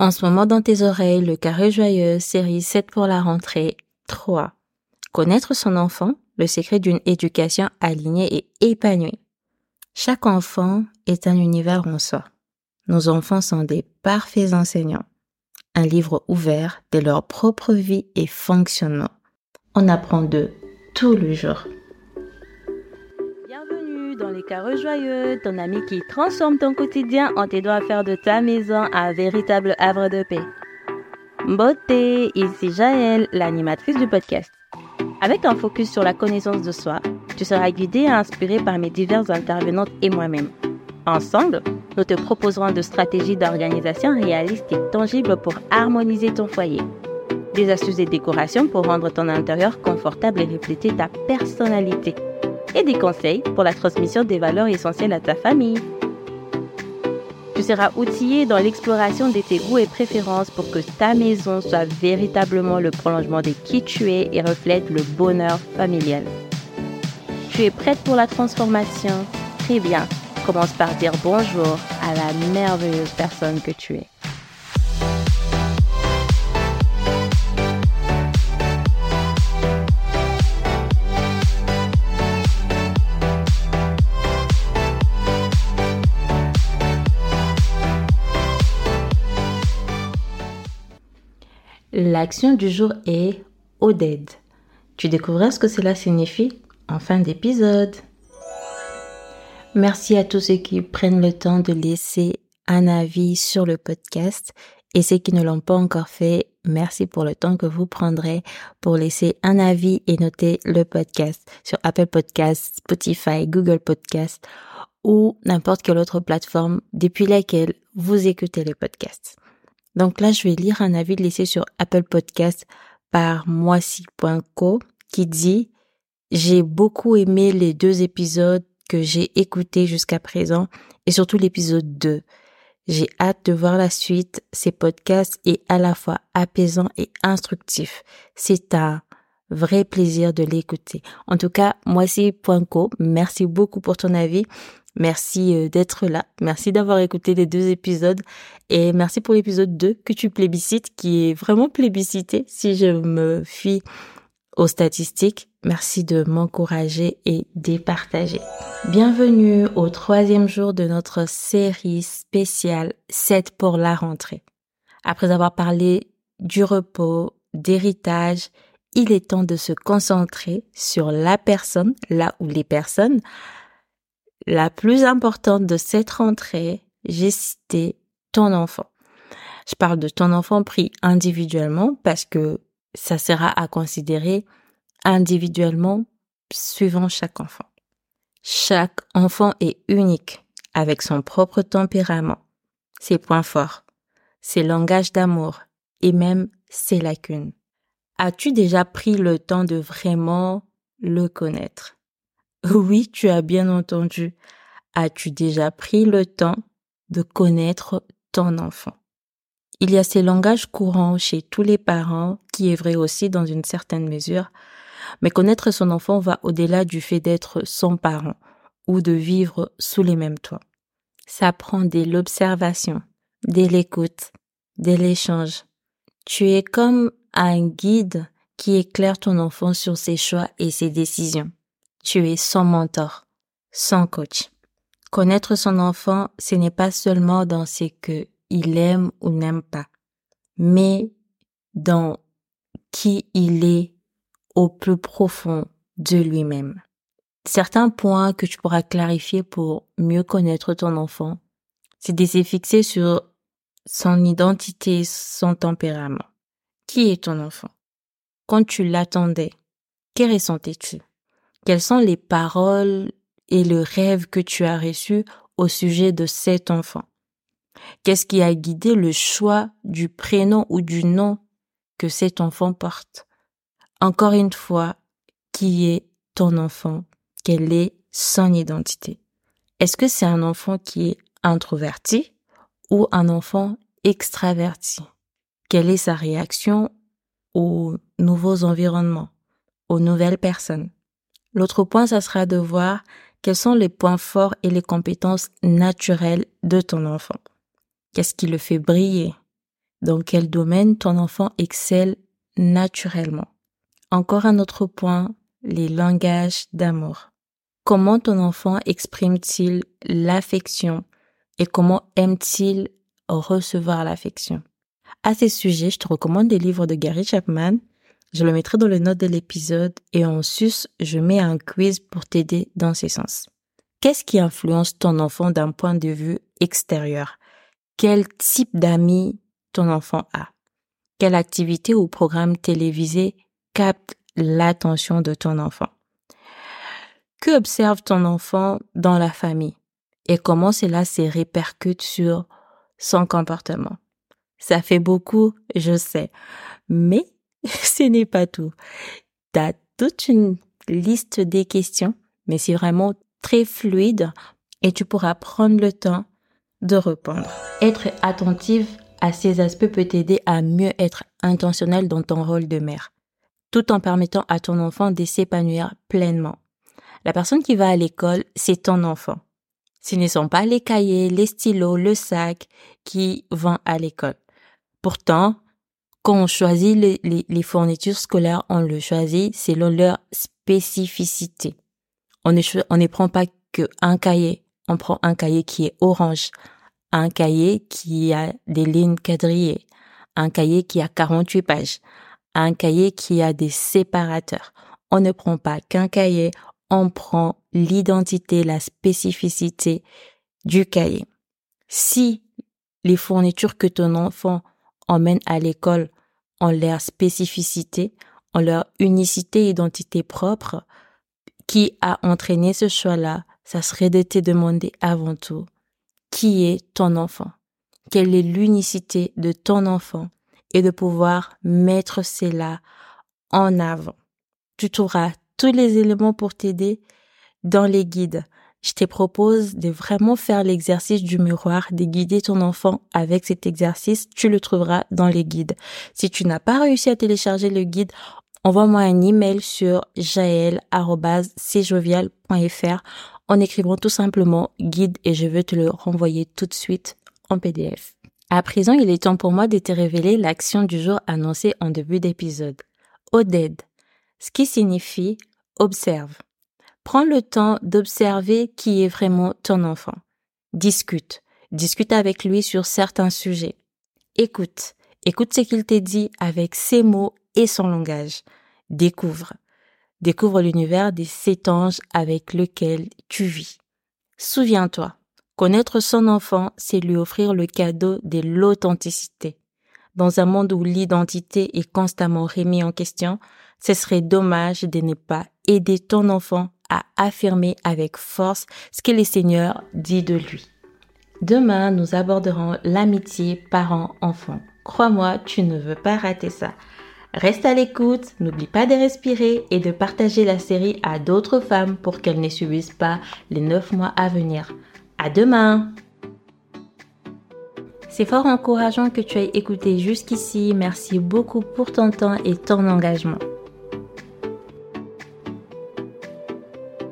En ce moment dans tes oreilles, le carré joyeux, série 7 pour la rentrée 3. Connaître son enfant, le secret d'une éducation alignée et épanouie. Chaque enfant est un univers en soi. Nos enfants sont des parfaits enseignants. Un livre ouvert de leur propre vie et fonctionnement. On apprend d'eux tout le jour carreaux joyeux, ton ami qui transforme ton quotidien en t'aidant à faire de ta maison un véritable havre de paix. Beauté, ici Jaël, l'animatrice du podcast. Avec un focus sur la connaissance de soi, tu seras guidé et inspiré par mes diverses intervenantes et moi-même. Ensemble, nous te proposerons de stratégies d'organisation réalistes et tangibles pour harmoniser ton foyer. Des astuces et décorations pour rendre ton intérieur confortable et refléter ta personnalité et des conseils pour la transmission des valeurs essentielles à ta famille. Tu seras outillé dans l'exploration de tes goûts et préférences pour que ta maison soit véritablement le prolongement de qui tu es et reflète le bonheur familial. Tu es prête pour la transformation? Très bien. Commence par dire bonjour à la merveilleuse personne que tu es. L'action du jour est Oded. Tu découvriras ce que cela signifie en fin d'épisode. Merci à tous ceux qui prennent le temps de laisser un avis sur le podcast et ceux qui ne l'ont pas encore fait, merci pour le temps que vous prendrez pour laisser un avis et noter le podcast sur Apple Podcasts, Spotify, Google Podcasts ou n'importe quelle autre plateforme depuis laquelle vous écoutez le podcast. Donc là, je vais lire un avis laissé sur Apple Podcast par moissy.co qui dit j'ai beaucoup aimé les deux épisodes que j'ai écoutés jusqu'à présent et surtout l'épisode 2. J'ai hâte de voir la suite. Ces podcasts est à la fois apaisant et instructif. C'est un vrai plaisir de l'écouter. En tout cas, moissy.co, merci beaucoup pour ton avis. Merci euh, d'être là. Merci d'avoir écouté les deux épisodes. Et merci pour l'épisode 2 que tu plébiscites, qui est vraiment plébiscité si je me fie aux statistiques. Merci de m'encourager et de partager. Bienvenue au troisième jour de notre série spéciale 7 pour la rentrée. Après avoir parlé du repos, d'héritage, il est temps de se concentrer sur la personne, là où les personnes, la plus importante de cette rentrée, j'ai cité ton enfant. Je parle de ton enfant pris individuellement parce que ça sera à considérer individuellement suivant chaque enfant. Chaque enfant est unique avec son propre tempérament, ses points forts, ses langages d'amour et même ses lacunes. As-tu déjà pris le temps de vraiment le connaître? Oui, tu as bien entendu. As-tu déjà pris le temps de connaître ton enfant? Il y a ces langages courants chez tous les parents, qui est vrai aussi dans une certaine mesure, mais connaître son enfant va au-delà du fait d'être son parent ou de vivre sous les mêmes toits. Ça prend dès l'observation, dès l'écoute, dès l'échange. Tu es comme un guide qui éclaire ton enfant sur ses choix et ses décisions tu es son mentor, son coach. Connaître son enfant, ce n'est pas seulement dans ce que il aime ou n'aime pas, mais dans qui il est au plus profond de lui-même. Certains points que tu pourras clarifier pour mieux connaître ton enfant, c'est de se fixer sur son identité, son tempérament. Qui est ton enfant? Quand tu l'attendais, que ressentais-tu? Quelles sont les paroles et le rêve que tu as reçu au sujet de cet enfant? Qu'est-ce qui a guidé le choix du prénom ou du nom que cet enfant porte? Encore une fois, qui est ton enfant? Quelle est son identité? Est-ce que c'est un enfant qui est introverti ou un enfant extraverti? Quelle est sa réaction aux nouveaux environnements, aux nouvelles personnes? L'autre point, ça sera de voir quels sont les points forts et les compétences naturelles de ton enfant. Qu'est-ce qui le fait briller? dans quel domaine ton enfant excelle naturellement? Encore un autre point, les langages d'amour. Comment ton enfant exprime-t-il l'affection et comment aime-t-il recevoir l'affection? À ces sujets, je te recommande des livres de Gary Chapman. Je le mettrai dans les notes de l'épisode et en sus, je mets un quiz pour t'aider dans ces sens. Qu'est-ce qui influence ton enfant d'un point de vue extérieur? Quel type d'amis ton enfant a? Quelle activité ou programme télévisé capte l'attention de ton enfant? Que observe ton enfant dans la famille? Et comment cela se répercute sur son comportement? Ça fait beaucoup, je sais. Mais ce n'est pas tout. Tu as toute une liste des questions, mais c'est vraiment très fluide et tu pourras prendre le temps de répondre. Être attentive à ces aspects peut t'aider à mieux être intentionnel dans ton rôle de mère, tout en permettant à ton enfant de s'épanouir pleinement. La personne qui va à l'école, c'est ton enfant. Ce ne sont pas les cahiers, les stylos, le sac qui vont à l'école. Pourtant, quand on choisit les, fournitures scolaires, on le choisit selon leur spécificité. On ne, prend pas que un cahier. On prend un cahier qui est orange, un cahier qui a des lignes quadrillées, un cahier qui a 48 pages, un cahier qui a des séparateurs. On ne prend pas qu'un cahier, on prend l'identité, la spécificité du cahier. Si les fournitures que ton enfant emmène à l'école ont leur spécificité, ont leur unicité, identité propre, qui a entraîné ce choix-là, ça serait de te demander avant tout qui est ton enfant, quelle est l'unicité de ton enfant? Et de pouvoir mettre cela en avant. Tu trouveras tous les éléments pour t'aider dans les guides. Je te propose de vraiment faire l'exercice du miroir, de guider ton enfant avec cet exercice. Tu le trouveras dans les guides. Si tu n'as pas réussi à télécharger le guide, envoie-moi un email sur jaël.cjovial.fr en écrivant tout simplement guide et je vais te le renvoyer tout de suite en PDF. À présent, il est temps pour moi de te révéler l'action du jour annoncée en début d'épisode. ODED, ce qui signifie observe. Prends le temps d'observer qui est vraiment ton enfant. Discute. Discute avec lui sur certains sujets. Écoute. Écoute ce qu'il te dit avec ses mots et son langage. Découvre. Découvre l'univers des sept anges avec lequel tu vis. Souviens-toi, connaître son enfant, c'est lui offrir le cadeau de l'authenticité. Dans un monde où l'identité est constamment remise en question, ce serait dommage de ne pas aider ton enfant à affirmer avec force ce que le Seigneur dit de lui. Demain, nous aborderons l'amitié parent-enfant. Crois-moi, tu ne veux pas rater ça. Reste à l'écoute, n'oublie pas de respirer et de partager la série à d'autres femmes pour qu'elles ne subissent pas les 9 mois à venir. À demain! C'est fort encourageant que tu aies écouté jusqu'ici. Merci beaucoup pour ton temps et ton engagement.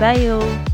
Bye.